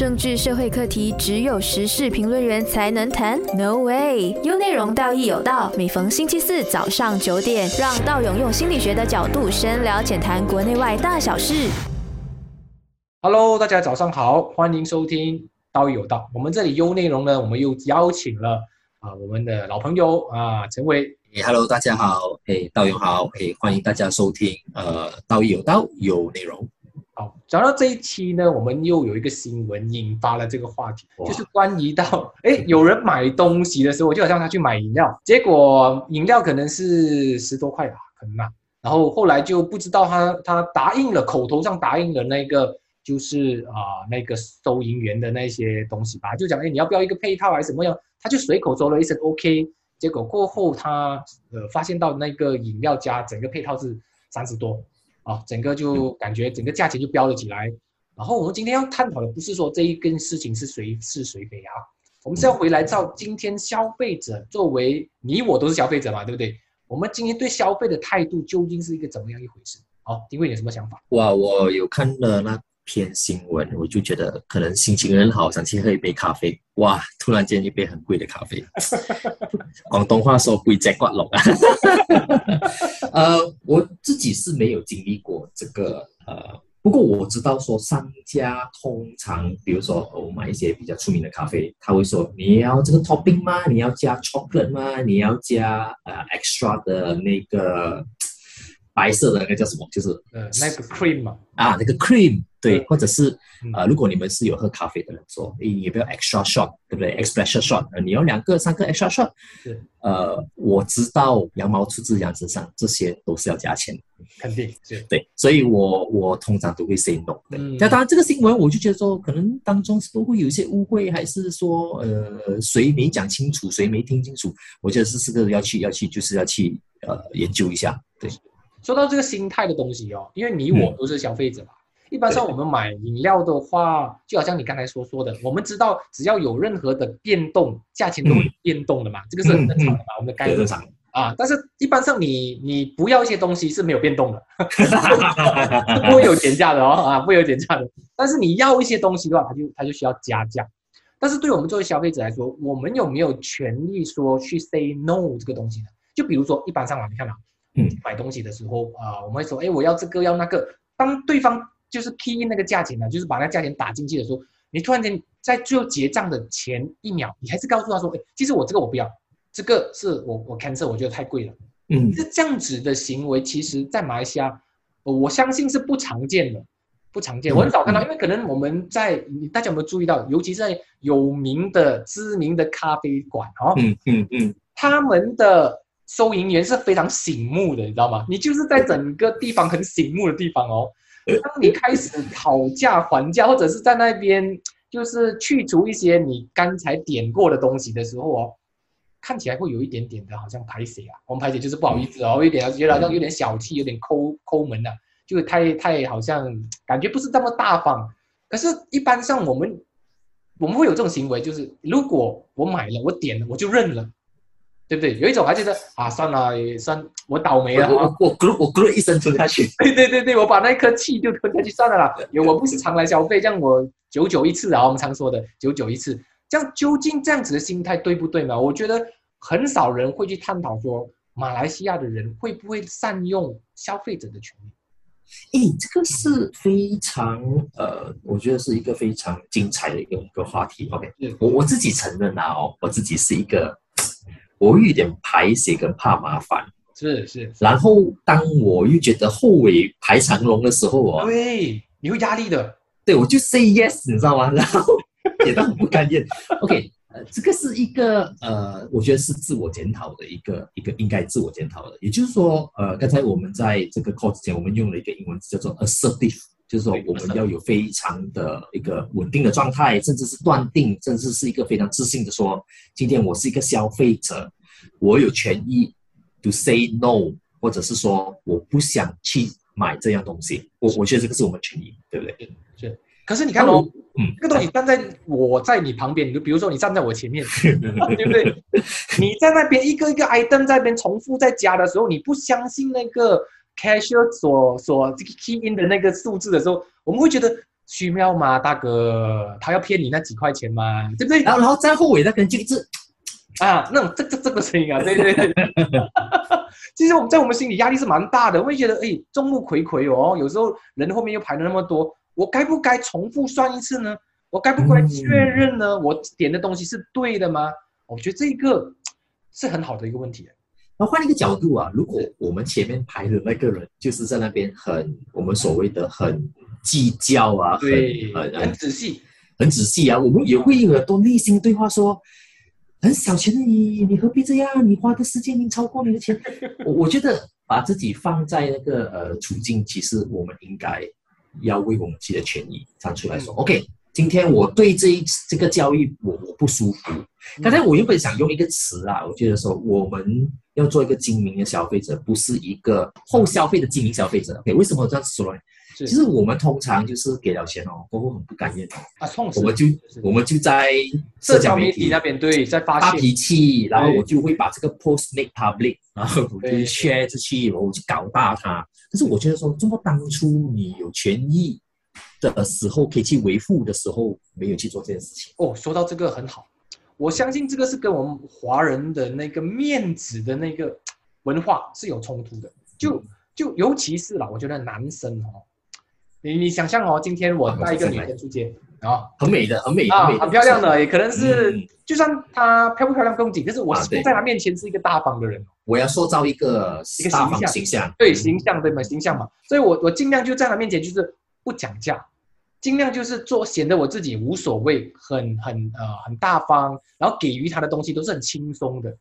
政治社会课题只有时事评论员才能谈？No way！优内容道义有道，每逢星期四早上九点，让道勇用心理学的角度深聊浅谈国内外大小事。Hello，大家早上好，欢迎收听道义有道。我们这里优内容呢，我们又邀请了啊我们的老朋友啊陈伟。诶，Hello，大家好，诶，道友好，诶，欢迎大家收听，呃，道义有道有内容。好，讲到这一期呢，我们又有一个新闻引发了这个话题，就是关于到哎有人买东西的时候，就好像他去买饮料，结果饮料可能是十多块吧，可能啊，然后后来就不知道他他答应了，口头上答应了那个就是啊、那个收银员的那些东西吧，就讲哎你要不要一个配套还是什么样，他就随口说了一声 OK，结果过后他呃发现到那个饮料加整个配套是三十多。啊，整个就感觉整个价钱就飙了起来。然后我们今天要探讨的不是说这一根事情是谁是谁非啊，我们是要回来照今天消费者作为你我都是消费者嘛，对不对？我们今天对消费的态度究竟是一个怎么样一回事？好，丁慧你有什么想法？哇，我有看了那篇新闻，我就觉得可能心情很好，想去喝一杯咖啡。哇，突然间一杯很贵的咖啡，广东话说贵在刮龙啊。呃，我自己是没有经历过这个呃。不过我知道说商家通常，比如说我买一些比较出名的咖啡，他会说你要这个 topping 吗？你要加 chocolate 吗？你要加呃 extra 的那个白色的那个叫什么？就是呃，那个 cream 嘛，啊，那个 cream 对嗯，或者是啊呃，如果你们是有喝咖啡的人说，诶，你要不要 extra shot，对不对？espresso shot，呃，你要两个、三个 extra shot，是呃，我知道羊毛出自羊身上，这些都是要加钱的，肯定是对，所以我我通常都会 say no 的。嗯那、当然，这个新闻我就觉得说，可能当中是不会有一些误会，还是说呃，谁没讲清楚，谁没听清楚？我觉得是这个要去要去，就是要去呃研究一下，对。说到这个心态的东西哦，因为你我都是消费者嘛。一般上我们买饮料的话，就好像你刚才所说的，我们知道只要有任何的变动，价钱都会变动的嘛，这个是很正常的嘛，我们的概念对正常。啊。但是一般上你你不要一些东西是没有变动的，是不会有减价的哦啊，不会有减价的。但是你要一些东西的话，它就它就需要加价。但是对我们作为消费者来说，我们有没有权利说去 say no 这个东西呢？就比如说一般上啊，你看啊，嗯买东西的时候啊、我们会说，哎，我要这个要那个。当对方就是 key 那个价钱呢，就是把那个价钱打进去的时候，你突然间在最后结账的前一秒，你还是告诉他说，哎，其实我这个我不要，这个是我我 cancel，我觉得太贵了。嗯这这样子的行为，其实在马来西亚，呃我相信是不常见的，不常见。嗯我很少看到，因为可能我们在你大家有没有注意到，尤其在有名的、知名的咖啡馆哦，嗯嗯嗯，他们的收银员是非常醒目的，你知道吗？你就是在整个地方很醒目的地方哦。当你开始讨价还价，或者是在那边就是去除一些你刚才点过的东西的时候哦，看起来会有一点点的好像排水啊，我们排水就是不好意思哦，有点觉得好像有点小气，有点抠抠门啊，就是太太好像感觉不是这么大方。可是，一般上我们我们会有这种行为，就是如果我买了，我点了，我就认了，对不对？有一种还觉得啊，算了，也算我倒霉了啊，我我咕我咕一声吞下去。对对对对，我把那颗气就吞下去算了啦，因为我不是常来消费，这样我九九一次啊，我们常说的九九一次，这样究竟这样子的心态对不对嘛？我觉得很少人会去探讨说，马来西亚的人会不会善用消费者的权利。诶，这个是非常呃，我觉得是一个非常精彩的一个一个话题。OK，我我自己承认啊，哦，我自己是一个，我有一点排泄跟怕麻烦。是是，然后当我又觉得后尾排长龙的时候哦，对，你会压力的，对我就 say yes，你知道吗？然后也都很不甘愿。OK，呃，这个是一个呃，我觉得是自我检讨的一个一个应该自我检讨的。也就是说，呃，刚才我们在这个 call 之前，我们用了一个英文字叫做 assertive，就是说我们要有非常的一个稳定的状态，甚至是断定，甚至是一个非常自信的说，今天我是一个消费者，我有权益 to say no，或者是说我不想去买这样东西。我我觉得这个是我们权益，对不对？是。可是你看哦，嗯，这个东西站在我在你旁边，你就比如说你站在我前面，对不对？你在那边一个一个 item 在那边重复在加的时候，你不相信那个 cashier 所所这个 key in 的那个数字的时候，我们会觉得虚妙吗，大哥？他要骗你那几块钱吗？对不对？然后然后再后尾那个人就一直啊，那种这这这个声音啊，对对对。其实我们在我们心里压力是蛮大的，我会觉得，哎，众目睽睽哦，有时候人后面又排了那么多，我该不该重复算一次呢？我该不该确认呢？我点的东西是对的吗？我觉得这个是很好的一个问题。那换一个角度啊，如果我们前面排的那个人就是在那边很我们所谓的很计较啊，对，很很仔细，很仔细啊，我们也会有很多内心对话说。很小钱的你，你何必这样？你花的时间已经超过你的钱。我我觉得把自己放在那个呃处境，其实我们应该要为我们自己的权益站出来说。OK，今天我对这一这个交易我我不舒服。刚才我原本想用一个词啊，我觉得说我们要做一个精明的消费者，不是一个后消费的精明消费者。OK，为什么这样子说呢？其实我们通常就是给了钱哦，过后很不甘愿啊，我们就我们就在社交媒体那边对在发发脾气，然后我就会把这个 post make public，然后我就 share 出去，然后我就搞大它。但是我觉得说，这么当初你有权益的时候，可以去维护的时候，没有去做这件事情。哦，说到这个很好，我相信这个是跟我们华人的那个面子的那个文化是有冲突的。就就尤其是啦，我觉得男生哦。你你想象哦，今天我带一个女生出街，啊，很美的，很美啊，很漂亮的，也可能是，就算她漂不漂亮不用紧，可是我在她面前是一个大方的人，我要塑造一个一个形象，形象，对形象对嘛？形象嘛，所以我我尽量就在她面前就是不讲价，尽量就是做显得我自己无所谓，很很呃很大方，然后给予他的东西都是很轻松的。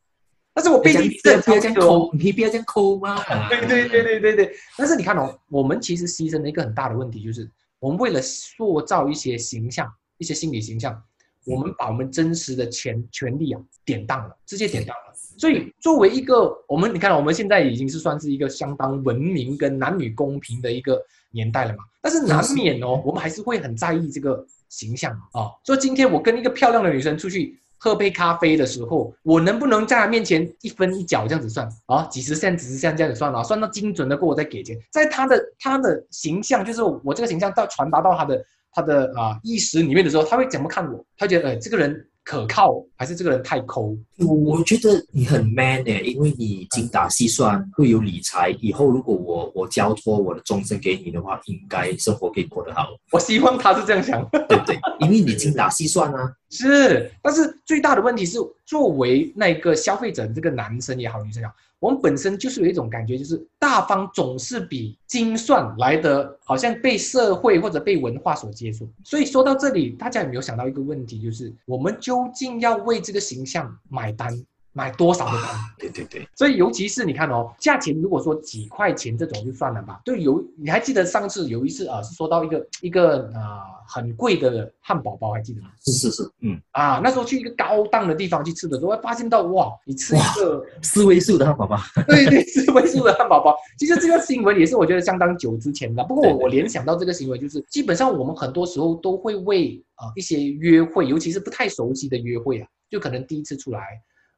但是我背地这不要这样抠，你不要这样抠吗？对对对对对对。但是你看哦，我们其实牺牲了一个很大的问题，就是我们为了塑造一些形象、一些心理形象，我们把我们真实的权权利啊典当了，直接典当了。所以作为一个我们，你看我们现在已经是算是一个相当文明跟男女公平的一个年代了嘛。但是难免哦，我们还是会很在意这个形象啊。所以今天我跟一个漂亮的女生出去。喝杯咖啡的时候，我能不能在她面前一分一角这样子算啊？几十线、几十线这样子算啊？算到精准的过我再给钱。在她的她的形象，就是我这个形象到传达到她的他的啊意识里面的时候，他会怎么看我？他觉得哎，这个人。可靠还是这个人太抠？我我觉得你很 man 哎，因为你精打细算，会有理财。以后如果我我交托我的终身给你的话，应该生活可以过得好。我希望他是这样想，对不对？因为你精打细算啊。是，但是最大的问题是，作为那个消费者，这个男生也好，女生也好。我们本身就是有一种感觉，就是大方总是比精算来的，好像被社会或者被文化所接受。所以说到这里，大家有没有想到一个问题，就是我们究竟要为这个形象买单？买多少的单？对对对，所以尤其是你看哦，价钱如果说几块钱这种就算了吧。对，有你还记得上次有一次啊，是说到一个一个啊很贵的汉堡包，还记得吗？是是是，嗯啊，那时候去一个高档的地方去吃的时候，发现到哇，你吃一个四位数的汉堡包，对对，四位数的汉堡包。其实这个新闻也是我觉得相当久之前的，不过我我联想到这个新闻，就是基本上我们很多时候都会为啊一些约会，尤其是不太熟悉的约会啊，就可能第一次出来。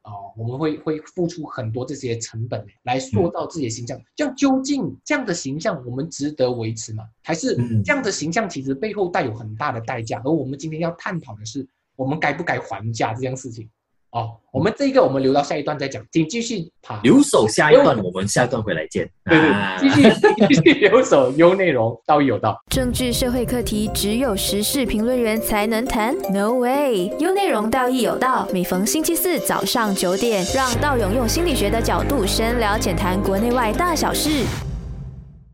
哦，我们会会付出很多这些成本来塑造自己的形象，这样究竟这样的形象我们值得维持吗？还是这样的形象其实背后带有很大的代价？而我们今天要探讨的是，我们该不该还价这件事情？哦，我们这个我们留到下一段再讲，请继续爬。留守下一段，我们下一段回来见。对对，继续 继续留守，有内容，道义有道。政治社会课题只有时事评论员才能谈，No way，有内容，道义有道。每逢星期四早上九点，让道勇用心理学的角度深聊浅谈国内外大小事。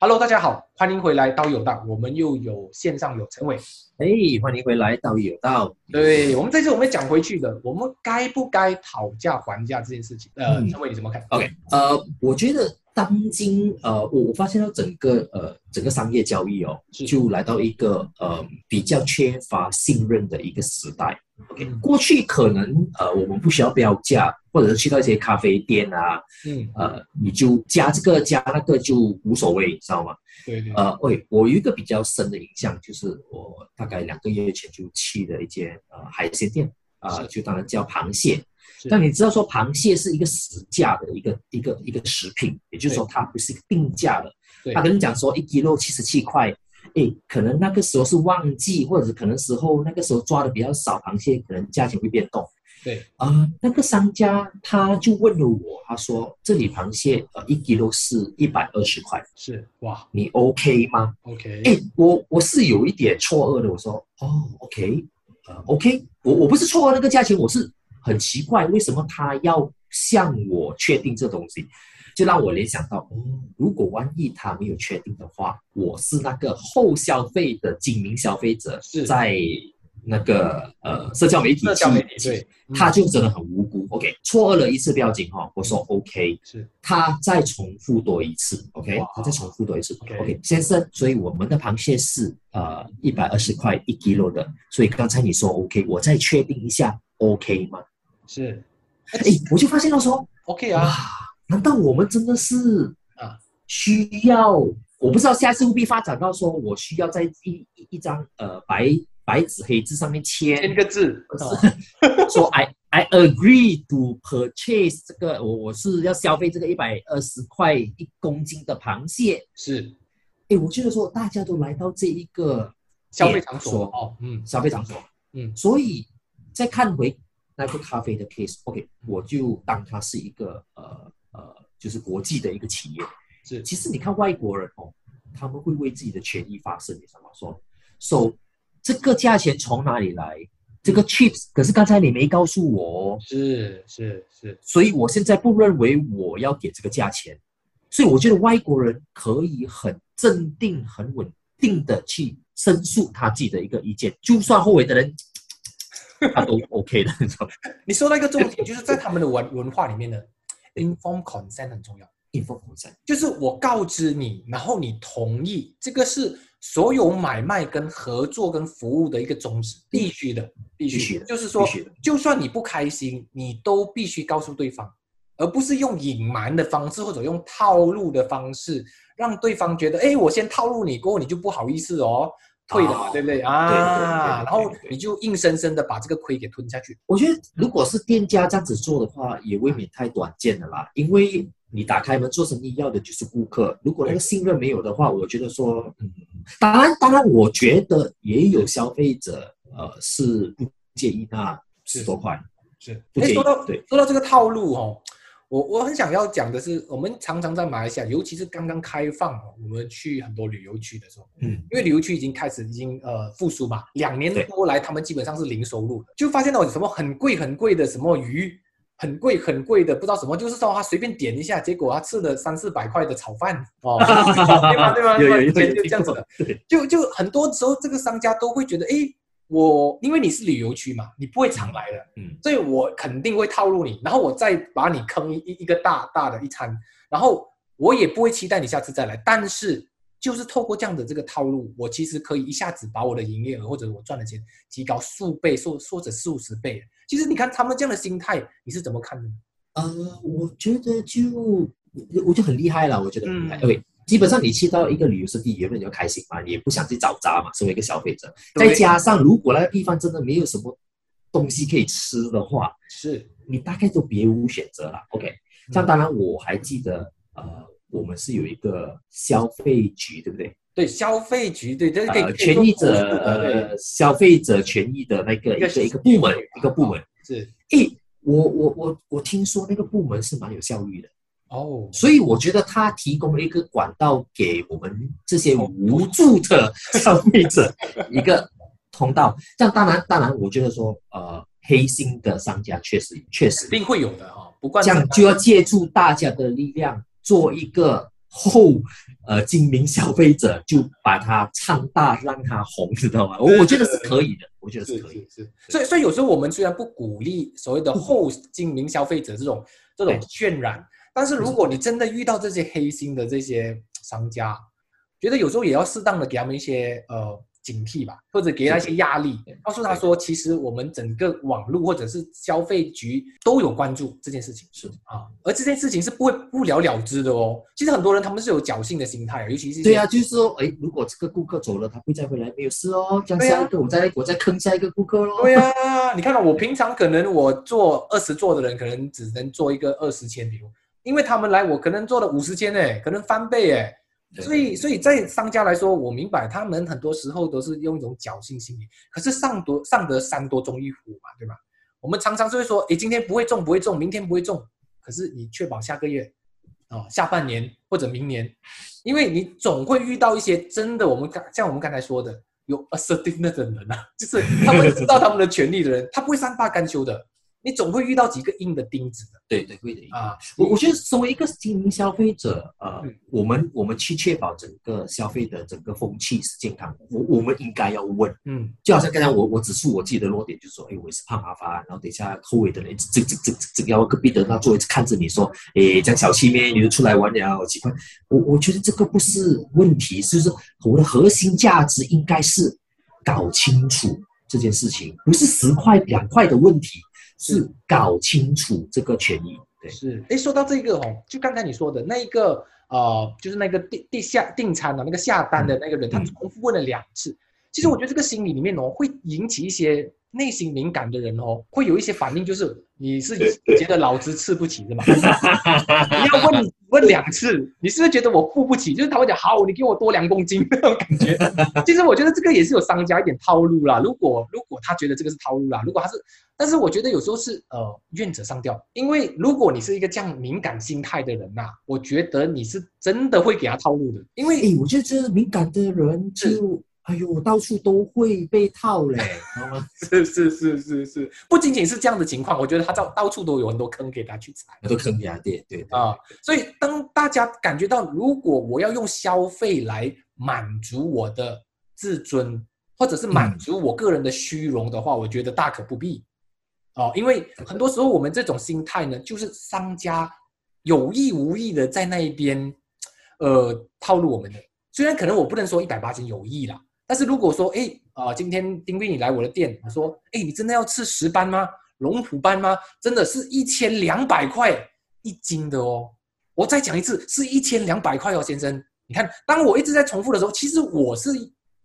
Hello，大家好，欢迎回来，道有道。我们又有线上有陈伟。哎，欢迎回来，道义有道。对我们这次我们讲回去的，我们该不该讨价还价这件事情？呃，陈伟你怎么看？OK，呃，我觉得当今呃，我我发现到整个呃整个商业交易哦，就来到一个呃比较缺乏信任的一个时代。OK，过去可能呃我们不需要标价，或者是去到一些咖啡店啊，嗯，呃你就加这个加那个就无所谓，知道吗？对对。呃，喂，我有一个比较深的印象，就是我大概两个月前就去了一间呃海鲜店啊，就当然叫螃蟹。但你知道说螃蟹是一个实价的一个一个一个食品，也就是说它不是一个定价的。他跟你讲说一 kilo 七十七块，哎，可能那个时候是旺季，或者可能时候那个时候抓的比较少螃蟹，可能价钱会变动。对，啊、那个商家他就问了我，他说这里螃蟹呃一 kg 是一百二十块，是哇。你 OK 吗？，OK，哎，我我是有一点错愕的，我说哦，OK，呃，OK，我我不是错愕那个价钱，我是很奇怪，为什么他要向我确定这东西，就让我联想到，哦，如果万一他没有确定的话，我是那个后消费的精明消费者，是。在那个呃社交媒体社交媒体对，嗯。他就真的很无辜。OK，错愕了一次不要紧哈，我说 OK，是。他再重复多一次，OK，他再重复多一次 OK，OK，先生，所以我们的螃蟹是呃一百二十块一 kg 的，所以刚才你说 OK，我再确定一下 OK 吗？是。哎，我就发现到说，OK 啊，哇，难道我们真的是啊。需要？我不知道下次会不会发展到说我需要在一一一张呃白白纸黑字上面签签个字，哦。说 I I agree to purchase 这个，我我是要消费这个一百二十块一公斤的螃蟹。是。哎，我觉得说大家都来到这一个消费场所哦，嗯。消费场所，嗯。所以再看回那个咖啡的 case，OK，、我就当它是一个呃呃，就是国际的一个企业。是其实你看外国人哦，他们会为自己的权益发声，你知道吗？说，so 这个价钱从哪里来？这个 chips，可是刚才你没告诉我哦，是是是，所以我现在不认为我要给这个价钱，所以我觉得外国人可以很镇定、很稳定的去申诉他自己的一个意见，就算后悔的人，他都 OK 的，你知道你说到一个重点，就是在他们的文文化里面呢，inform consent 很重要。？inform consent，就是我告知你，然后你同意，这个是所有买卖跟合作跟服务的一个宗旨，必须的，必须的。就是说就算你不开心，你都必须告诉对方，而不是用隐瞒的方式或者用套路的方式，让对方觉得，哎，我先套路你，过后你就不好意思哦，退了嘛，哦对不对对啊？对对然后对对你就硬生生的把这个亏给吞下去。我觉得如果是店家这样子做的话，也未免太短见了啦，因为。你打开门做生意要的就是顾客，如果那个信任没有的话，我觉得说，嗯，当然，当然，我觉得也有消费者，呃，是不介意那十多块，是，不介意哎说到对说到这个套路哦，我我很想要讲的是，我们常常在马来西亚，尤其是刚刚开放哦，我们去很多旅游区的时候，嗯，因为旅游区已经开始已经呃复苏嘛，两年多来他们基本上是零收入的，就发现到有什么很贵很贵的什么鱼。很贵很贵的，不知道什么，就是说他随便点一下，结果他吃了三四百块的炒饭哦，对吗？对吗？有有有以前有就这样子的，对，就就很多时候这个商家都会觉得，哎，我因为你是旅游区嘛，你不会常来的，嗯，所以我肯定会套路你，然后我再把你坑一一个大大的一餐，然后我也不会期待你下次再来，但是就是透过这样的这个套路，我其实可以一下子把我的营业额或者我赚的钱提高数倍，或或者四五十倍。其实你看他们这样的心态，你是怎么看的呢？呃，我觉得就我就很厉害了，我觉得很厉害。嗯 OK，基本上你去到一个旅游胜地，原本你就开心嘛，你也不想去找茬嘛，作为一个消费者。再加上如果那个地方真的没有什么东西可以吃的话，是你大概就别无选择了。OK，这样当然我还记得，呃，我们是有一个消费局，对不对？对消费局，对这个可以呃，可以做权益者呃消费者权益的那个一个一个部门，一个部门。是诶，我我我我听说那个部门是蛮有效率的。哦，所以我觉得他提供了一个管道给我们这些无助的消费者一个通道。这样当然，当然，我觉得说，呃，黑心的商家确实确实。一，定会有的哈、不管这样就要借助大家的力量，做一个后呃精明消费者，就把它唱大，让它红，知道吗？我我觉得是可以的，我觉得是是可以。是是，所以所以有时候我们虽然不鼓励所谓的后精明消费者这种这种渲染，但是如果你真的遇到这些黑心的这些 商家，觉得有时候也要适当的给他们一些呃警惕吧，或者给他一些压力，告诉他说，其实我们整个网络或者是消费局都有关注这件事情，是啊，而这件事情是不会不了了之的哦。其实很多人他们是有侥幸的心态，尤其是对啊，就是说，哎，如果这个顾客走了，他不会再回来，没有事哦。这样下一个我再我再坑下一个顾客喽。对啊，你看到我平常可能我做二十座的人，可能只能做一个二十千，比如，因为他们来，我可能做了五十千哎，可能翻倍哎，所以，所以在商家来说，我明白他们很多时候都是用一种侥幸心理。可是上多上得山多终遇虎嘛，对吧？我们常常就会说，诶，今天不会中，不会中，明天不会中。可是你确保下个月，哦、下半年或者明年，因为你总会遇到一些真的，我们刚像我们刚才说的，有 assertiveness 的人啊，就是他们知道他们的权利的人，他不会善罢甘休的。你总会遇到几个硬的钉子的对对会的。啊。我我觉得作为一个新民消费者，呃嗯，我们我们去确保整个消费的整个风气是健康的，我我们应该要问，嗯，就好像刚才我我指出我自己的弱点，就是说，哎，我也是怕麻烦，然后等一下后尾的人这这这这这要隔壁的那座一直看着你说，哎，这样小气咩？你就出来玩了，好奇怪。我我觉得这个不是问题，就是我的核心价值应该是搞清楚这件事情，不是十块两块的问题，是搞清楚这个权益。对，是。诶，说到这个哦，就刚才你说的那一个呃，就是那个订订下订餐的那个下单的那个人，他嗯重复问了两次。其实我觉得这个心理里面哦，会引起一些内心敏感的人哦，会有一些反应，就是你是觉得老子吃不起是吗？你要问问两次，你是不是觉得我付不起？就是他会讲好，你给我多两公斤那种感觉。其实我觉得这个也是有商家一点套路啦。如果如果他觉得这个是套路啦，如果他是，但是我觉得有时候是呃愿者上吊，因为如果你是一个这样敏感心态的人呐、我觉得你是真的会给他套路的，因为哎，我觉得这敏感的人就，哎呦，到处都会被套嘞，知道吗？是是是是是，不仅仅是这样的情况，我觉得他到到处都有很多坑给他去踩。很多坑呀，对对对啊，所以当大家感觉到，如果我要用消费来满足我的自尊，或者是满足我个人的虚荣的话，我觉得大可不必。哦，因为很多时候我们这种心态呢，就是商家有意无意的在那一边，呃，套路我们的。虽然可能我不能说一百八十有意啦，但是如果说，哎，啊、今天丁斌你来我的店，我说，哎，你真的要吃石斑吗？龙虎斑吗？真的是一千两百块一斤的哦。我再讲一次，是一千两百块哦，先生。你看，当我一直在重复的时候，其实我是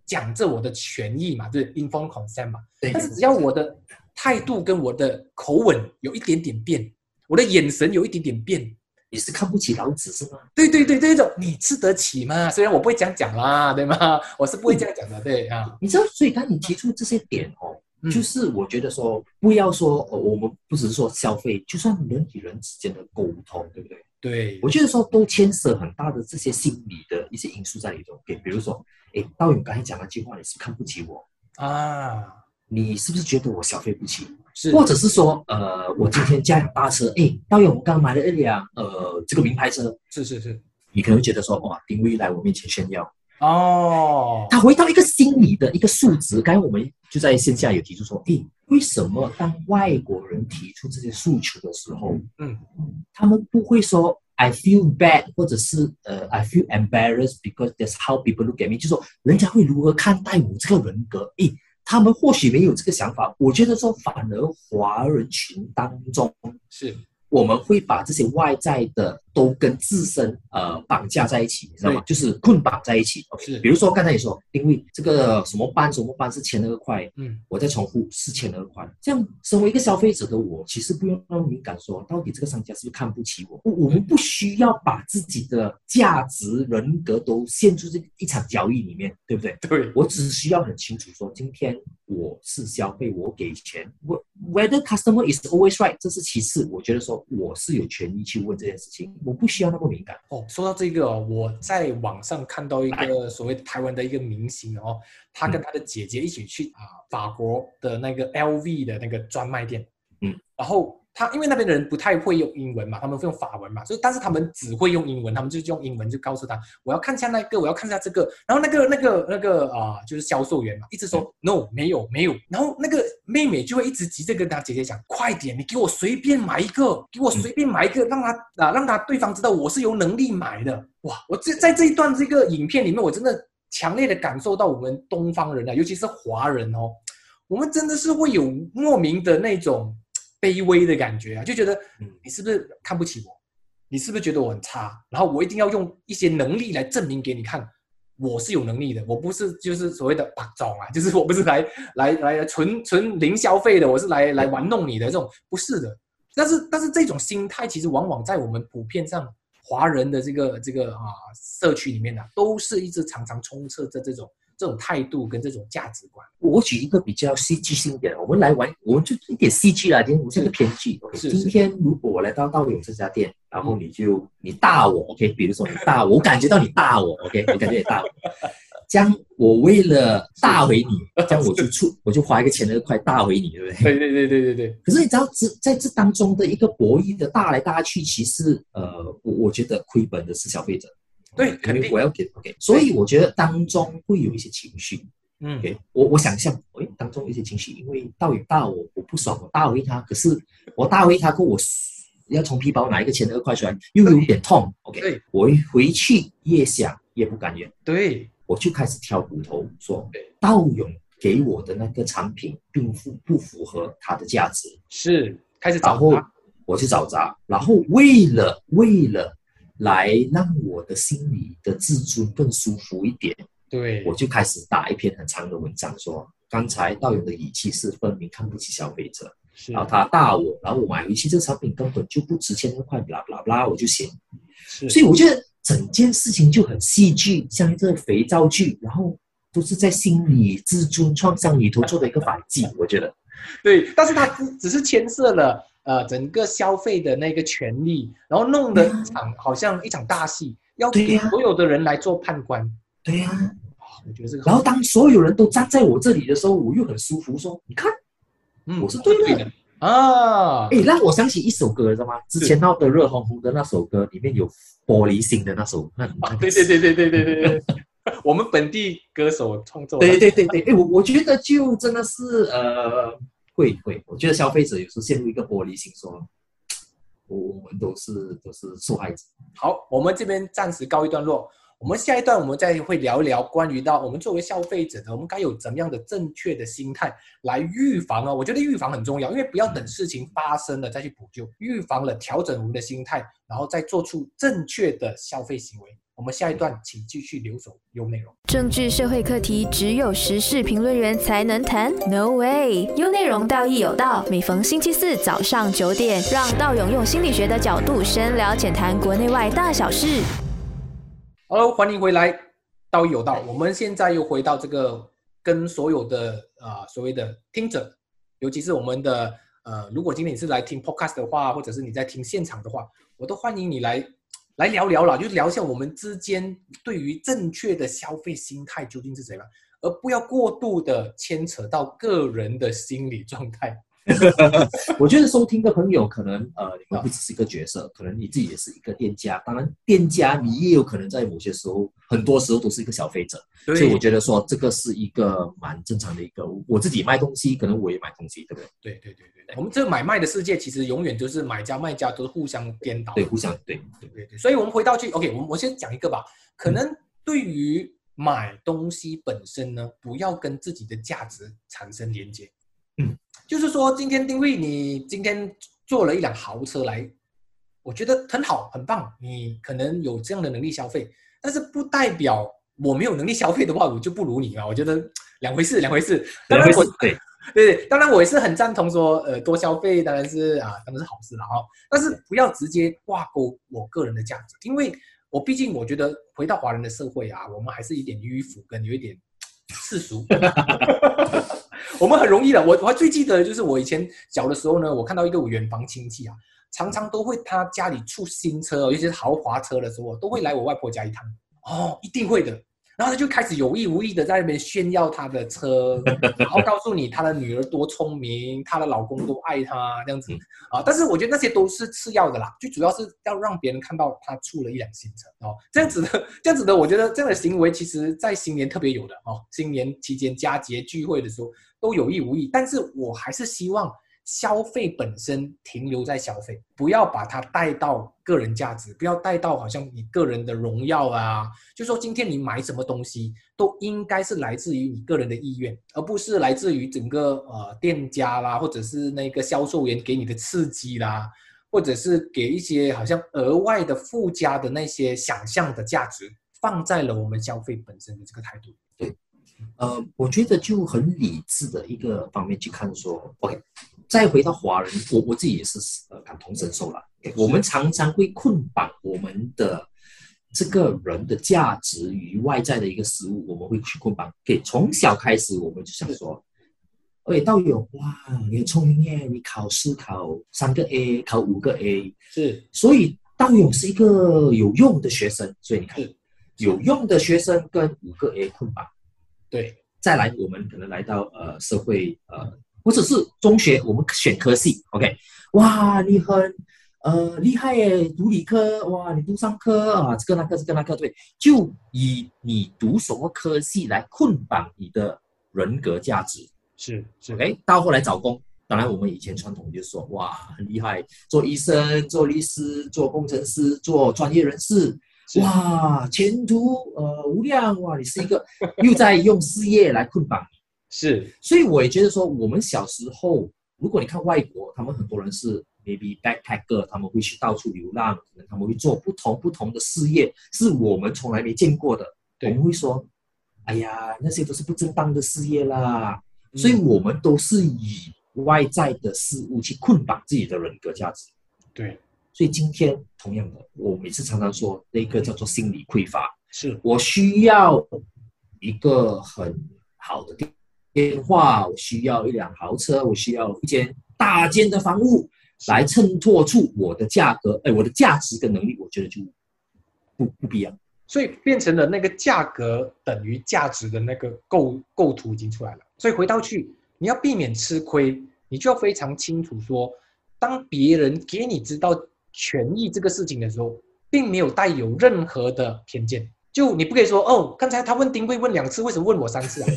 讲着我的权益嘛，就是 informed consent 嘛。对但是只要我的态度跟我的口吻有一点点变，我的眼神有一点点变，你是看不起老子是吗？对对对，这种你吃得起吗？虽然我不会这样讲啦，对吗？我是不会这样讲的，对啊，你知道，所以当你提出这些点哦，嗯就是我觉得说，不要说呃，我们不只是说消费，就算人与人之间的沟通，对不对？对，我觉得说都牵涉很大的这些心理的一些因素在里头。给比如说，哎，道勇刚才讲那句话，你是看不起我？啊，你是不是觉得我消费不起？是。或者是说，呃，我今天驾辆大车，哎，导演，我刚买了一辆呃这个名牌车，是是是，你可能会觉得说，哇，丁威来我面前炫耀，哦，他回到一个心理的一个数值。刚才我们就在线下有提出说，诶，为什么当外国人提出这些诉求的时候，嗯，他们不会说 I feel bad，或者是呃 I feel embarrassed because that's how people look at me，就说人家会如何看待我这个人格？诶，他们或许没有这个想法。我觉得说，反而华人群当中，是我们会把这些外在的都跟自身呃绑架在一起，你知道吗？就是捆绑在一起。是比如说刚才你说，因为这个什么班什么班是千二块，嗯，我再重复是千二块。这样，身为一个消费者的我，其实不用那么敏感说，到底这个商家是不是看不起我？我我们不需要把自己的价值、人格都陷入这一场交易里面，对不对？对，我只需要很清楚说，今天我是消费，我给钱，我 whether customer is always right，这是其次。我觉得说我是有权利去问这件事情，我不需要那么敏感。哦，说到这个哦，我在网上看到一个所谓台湾的一个明星哦，他跟他的姐姐一起去啊、法国的那个 LV 的那个专卖店，嗯，然后他因为那边的人不太会用英文嘛，他们会用法文嘛，所以但是他们只会用英文，他们就用英文就告诉他我要看一下那个，我要看一下这个，然后那个那个那个啊、就是销售员嘛，一直说 no 没有没有，然后那个妹妹就会一直急着跟他姐姐讲，快点，你给我随便买一个，给我随便买一个，让他啊让他对方知道我是有能力买的。哇，我这在这一段这个影片里面，我真的强烈的感受到我们东方人啊，尤其是华人哦，我们真的是会有莫名的那种卑微的感觉啊，就觉得嗯你是不是看不起我？你是不是觉得我很差？然后我一定要用一些能力来证明给你看，我是有能力的，我不是就是所谓的白种啊，就是我不是来来来纯纯零消费的，我是来来玩弄你的这种，不是的。但是但是这种心态其实往往在我们普遍上华人的这个这个啊社区里面呢、都是一直常常充斥着这种这种态度跟这种价值观。我举一个比较戏剧性一点的，我们来玩，我们就一点戏剧啦，今天我是一个偏剧。今天如果我来到道友这家店，然后你就你大我，OK，比如说你大我，我感觉到你大我，OK，我感觉你大我，这样我为了大回你，这样我就出我就花一个钱的快大回你，对不对？对对对对对对，可是你知道，这在这当中的一个博弈的大来大去，其实呃，我我觉得亏本的是消费者。对肯定。我要给 OK，所以我觉得当中会有一些情绪。嗯。OK，我我想象，哎，当中有一些情绪，因为道友大我，我不爽，我大回他，可是我大回他过后，我要从皮包拿一个钱二块出来，又有点痛。OK，对我一回去越想越不甘愿，对。我就开始挑骨头，说道勇给我的那个产品并不不符合它的价值，是开始然后找他，我去找茬，然后为了为了来让我的心里的自尊更舒服一点，对。我就开始打一篇很长的文章，说刚才道友的语气是分明看不起消费者，是。然后他大我，然后我买回去这个产品根本就不值千多块，blah blah blah，我就写。是。所以我觉得整件事情就很戏剧，像一个肥皂剧，然后都是在心理自尊创伤里头做的一个反击，我觉得。对，但是他只只是牵涉了呃整个消费的那个权利，然后弄得一场好像一场大戏，要给所有的人来做判官。对呀、我觉得这个，然后当所有人都站在我这里的时候，我又很舒服，说你看，嗯我是对的的。啊，哎，让我想起一首歌，知道吗？之前闹得热烘烘的那首歌，里面有玻璃心的那首，那那个对对对对对对对对，我们本地歌手创作的，对对对对，哎，我我觉得就真的是呃，会会，我觉得消费者有时候陷入一个玻璃心，说，我我们都是都是受害者。好，我们这边暂时告一段落。我们下一段我们再会聊一聊关于到我们作为消费者的，我们该有怎么样的正确的心态来预防啊？我觉得预防很重要，因为不要等事情发生了再去补救，预防了调整我们的心态，然后再做出正确的消费行为。我们下一段请继续留守优内容。政治社会课题只有时事评论员才能谈？No way！优内容道义有道，每逢星期四早上九点，让道勇用心理学的角度深聊浅谈国内外大小事。Hello，欢迎回来，道义有道。我们现在又回到这个跟所有的呃所谓的听者，尤其是我们的呃，如果今天你是来听 podcast 的话，或者是你在听现场的话，我都欢迎你来来聊聊啦，就聊一下我们之间对于正确的消费心态究竟是怎样，而不要过度的牵扯到个人的心理状态。我觉得收听的朋友可能呃，你们不只是一个角色，可能你自己也是一个店家。当然，店家你也有可能在某些时候，很多时候都是一个消费者。所以我觉得说这个是一个蛮正常的一个，我自己卖东西，可能我也买东西，对不对？对对对对对，我们这个买卖的世界其实永远就是买家卖家都是互相颠倒。对，互相对对。对对，所以我们回到去，OK，我们我先讲一个吧。可能对于买东西本身呢，不要跟自己的价值产生连接。嗯，就是说，今天丁位你今天坐了一辆豪车来，我觉得很好，很棒，你可能有这样的能力消费，但是不代表我没有能力消费的话，我就不如你啊。我觉得两回事，两回事。当然我对对对，当然我也是很赞同说，呃，多消费当然是啊，当然是好事了哈。但是不要直接挂钩我个人的价值，因为我毕竟我觉得回到华人的社会啊，我们还是有一点迂腐跟有一点世俗。我们很容易的，我我还最记得就是我以前小的时候呢，我看到一个远房亲戚啊，常常都会他家里出新车，尤其是豪华车的时候，都会来我外婆家一趟。哦，一定会的。然后他就开始有意无意的在那边炫耀他的车，然后告诉你他的女儿多聪明，她的老公多爱她这样子啊。但是我觉得那些都是次要的啦，最主要是要让别人看到他出了一辆新车哦。这样子的，这样子的，我觉得这样的行为其实在新年特别有的哦。新年期间佳节聚会的时候都有意无意，但是我还是希望。消费本身停留在消费，不要把它带到个人价值，不要带到好像你个人的荣耀啊。就说今天你买什么东西，都应该是来自于你个人的意愿，而不是来自于整个呃店家啦，或者是那个销售员给你的刺激啦，或者是给一些好像额外的附加的那些想象的价值，放在了我们消费本身的这个态度。呃，我觉得就很理智的一个方面去看说，OK，再回到华人，我我自己也是呃感同身受了。我们常常会捆绑我们的这个人的价值与外在的一个事物，我们会去捆绑。给从小开始，我们就想说，哎，道友，哇，你很聪明耶，你考试考三个 A，考五个 A，是所以道友是一个有用的学生。所以你看，有用的学生跟五个 A 捆绑。对，再来，我们可能来到呃社会呃，或者是中学，我们选科系，OK，哇，你很呃厉害耶，读理科，哇，你读商科啊，这个那个这个那个，对，就以你读什么科系来捆绑你的人格价值是是，OK，到后来找工，当然我们以前传统就说，哇，很厉害，做医生、做律师、做工程师、做专业人士。哇，前途呃无量哇！你是一个又在用事业来捆绑你，是所以我也觉得说，我们小时候，如果你看外国，他们很多人是 maybe backpacker，他们会去到处流浪，可能他们会做不同不同的事业，是我们从来没见过的。我们会说，哎呀，那些都是不正当的事业啦。嗯所以我们都是以外在的事物去捆绑自己的人格价值。对所以今天同样的，我每次常常说那个叫做心理匮乏。是我需要一个很好的电电话，我需要一辆豪车，我需要一间大间的房屋来衬托出我的价格，哎，我的价值跟能力，我觉得就不不必要。所以变成了那个价格等于价值的那个构构图已经出来了。所以回到去，你要避免吃亏，你就要非常清楚说，当别人给你知道权益这个事情的时候，并没有带有任何的偏见。就你不可以说哦，刚才他问丁贵问两次，为什么问我三次啊？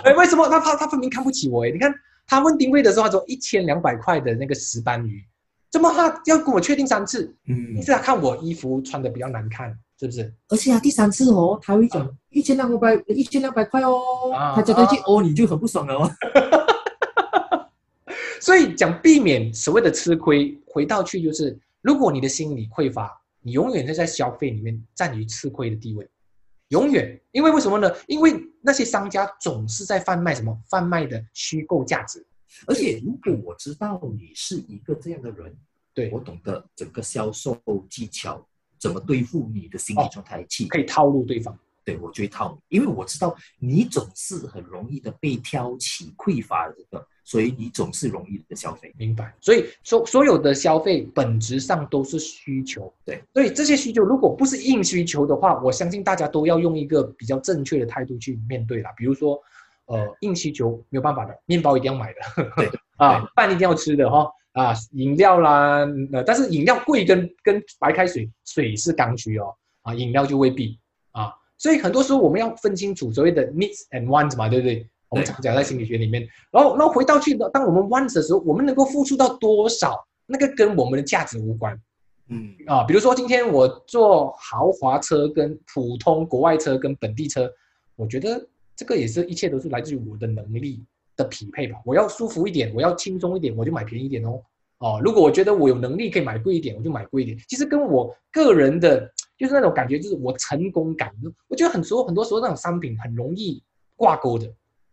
哎，为什么他他他分明看不起我哎？你看他问丁贵的时候，他说一千两百块的那个石斑鱼，怎么他要跟我确定三次？嗯一是他看我衣服穿的比较难看，是不是？而且啊，第三次哦，他会讲一千两百一千两百块哦，啊他加上去哦，你就很不爽了哦。所以讲避免所谓的吃亏，回到去就是，如果你的心理匮乏，你永远是在消费里面占于吃亏的地位，永远。因为为什么呢？因为那些商家总是在贩卖什么？贩卖的虚构价值。而且如果我知道你是一个这样的人，对我懂得整个销售技巧，怎么对付你的心理状态去可以套路对方。对我就会套你，因为我知道你总是很容易的被挑起匮乏的这个，所以你总是容易的消费。明白，所以所所有的消费本质上都是需求，对，所以这些需求如果不是硬需求的话，我相信大家都要用一个比较正确的态度去面对啦。比如说，呃，硬需求没有办法的，面包一定要买的，对啊，饭一定要吃的哈，啊，饮料啦，呃，但是饮料贵跟跟白开水，水是刚需哦，啊，饮料就未必啊，所以很多时候我们要分清楚所谓的 needs and wants 嘛，对不对？我们对常讲在心理学里面，然后，然后回到去的，当我们 wants 的时候，我们能够付出到多少，那个跟我们的价值无关嗯，啊。比如说今天我坐豪华车跟普通国外车跟本地车，我觉得这个也是一切都是来自于我的能力的匹配吧。我要舒服一点，我要轻松一点，我就买便宜一点哦。哦，如果我觉得我有能力可以买贵一点，我就买贵一点。其实跟我个人的，就是那种感觉，就是我成功感。我觉得很多很多时候那种商品很容易挂钩的。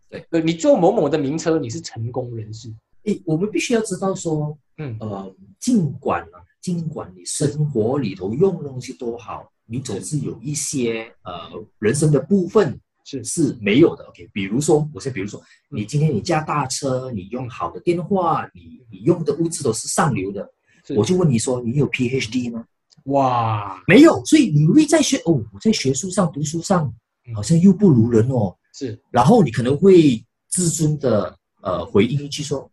对，呃，你坐某某的名车，你是成功人士。诶，我们必须要知道说，嗯，呃，尽管啊，尽管你生活里头用的东西多好，你总是有一些呃人生的部分是是没有的。OK，比如说，我先比如说，嗯你今天你驾大车，你用好的电话，你你用的物质都是上流的，我就问你说，你有 PhD 吗？哇，没有，所以你会在学哦，我在学术上读书上嗯。好像又不如人哦，是。然后你可能会自尊的呃回应一句说：“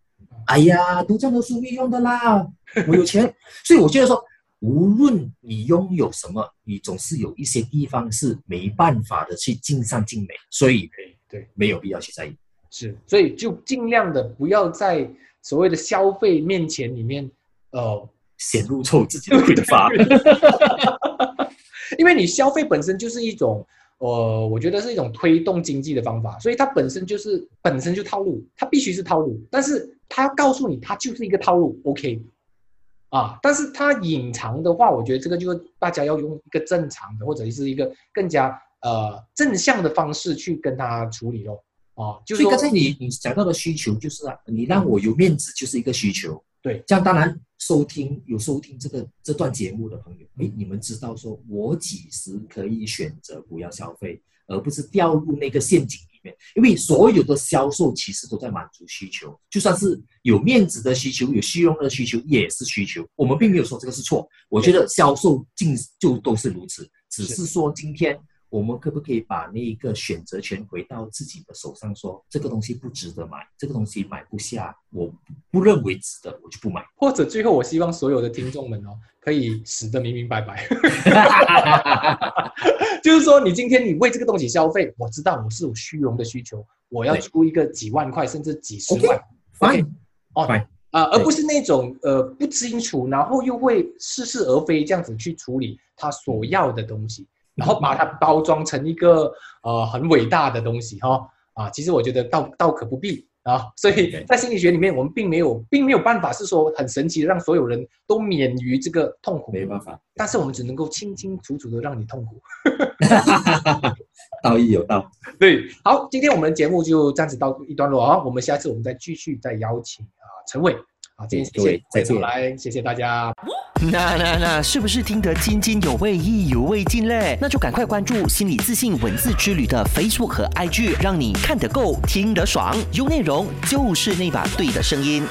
哎呀，读这么多书没用的啦，我有钱。”所以我觉得说，无论你拥有什么，你总是有一些地方是没办法的去尽善尽美，所以对对。没有必要去在意。是，所以就尽量的不要在所谓的消费面前里面，呃，显露出自己的匮乏。因为你消费本身就是一种，呃，我觉得是一种推动经济的方法，所以它本身就是本身就套路，它必须是套路，但是它要告诉你它就是一个套路，OK，啊，但是它隐藏的话，我觉得这个就是大家要用一个正常的或者是一个更加呃正向的方式去跟它处理咯，啊，就是说所以刚才你你讲到的需求就是啊，你让我有面子就是一个需求，对，这样当然收听有收听这个这段节目的朋友，哎，你们知道说我几时可以选择不要消费，而不是掉入那个陷阱里面。因为所有的销售其实都在满足需求，就算是有面子的需求，有虚荣的需求也是需求。我们并没有说这个是错，我觉得销售尽就都是如此，只是说今天。我们可不可以把那一个选择权回到自己的手上？说这个东西不值得买，这个东西买不下，我不认为值得，我就不买。或者最后，我希望所有的听众们哦，可以死得明明白白。就是说，你今天你为这个东西消费，我知道我是有虚荣的需求，我要出一个几万块甚至几十万哦，啊，而不是那种呃不清楚，然后又会似是而非这样子去处理他所要的东西。然后把它包装成一个呃很伟大的东西哈啊，其实我觉得倒倒可不必啊。所以在心理学里面，我们并没有并没有办法是说很神奇的让所有人都免于这个痛苦，没办法。但是我们只能够清清楚楚的让你痛苦。道义有道。对，好，今天我们节目就这样子到一段落啊，我们下次我们再继续再邀请啊陈伟。啊，今天谢谢再次来，谢谢大家。那那那，是不是听得津津有味、意犹未尽嘞？那就赶快关注“心理自信文字之旅”的 Facebook 和 IG，让你看得够、听得爽，有内容就是那把对的声音。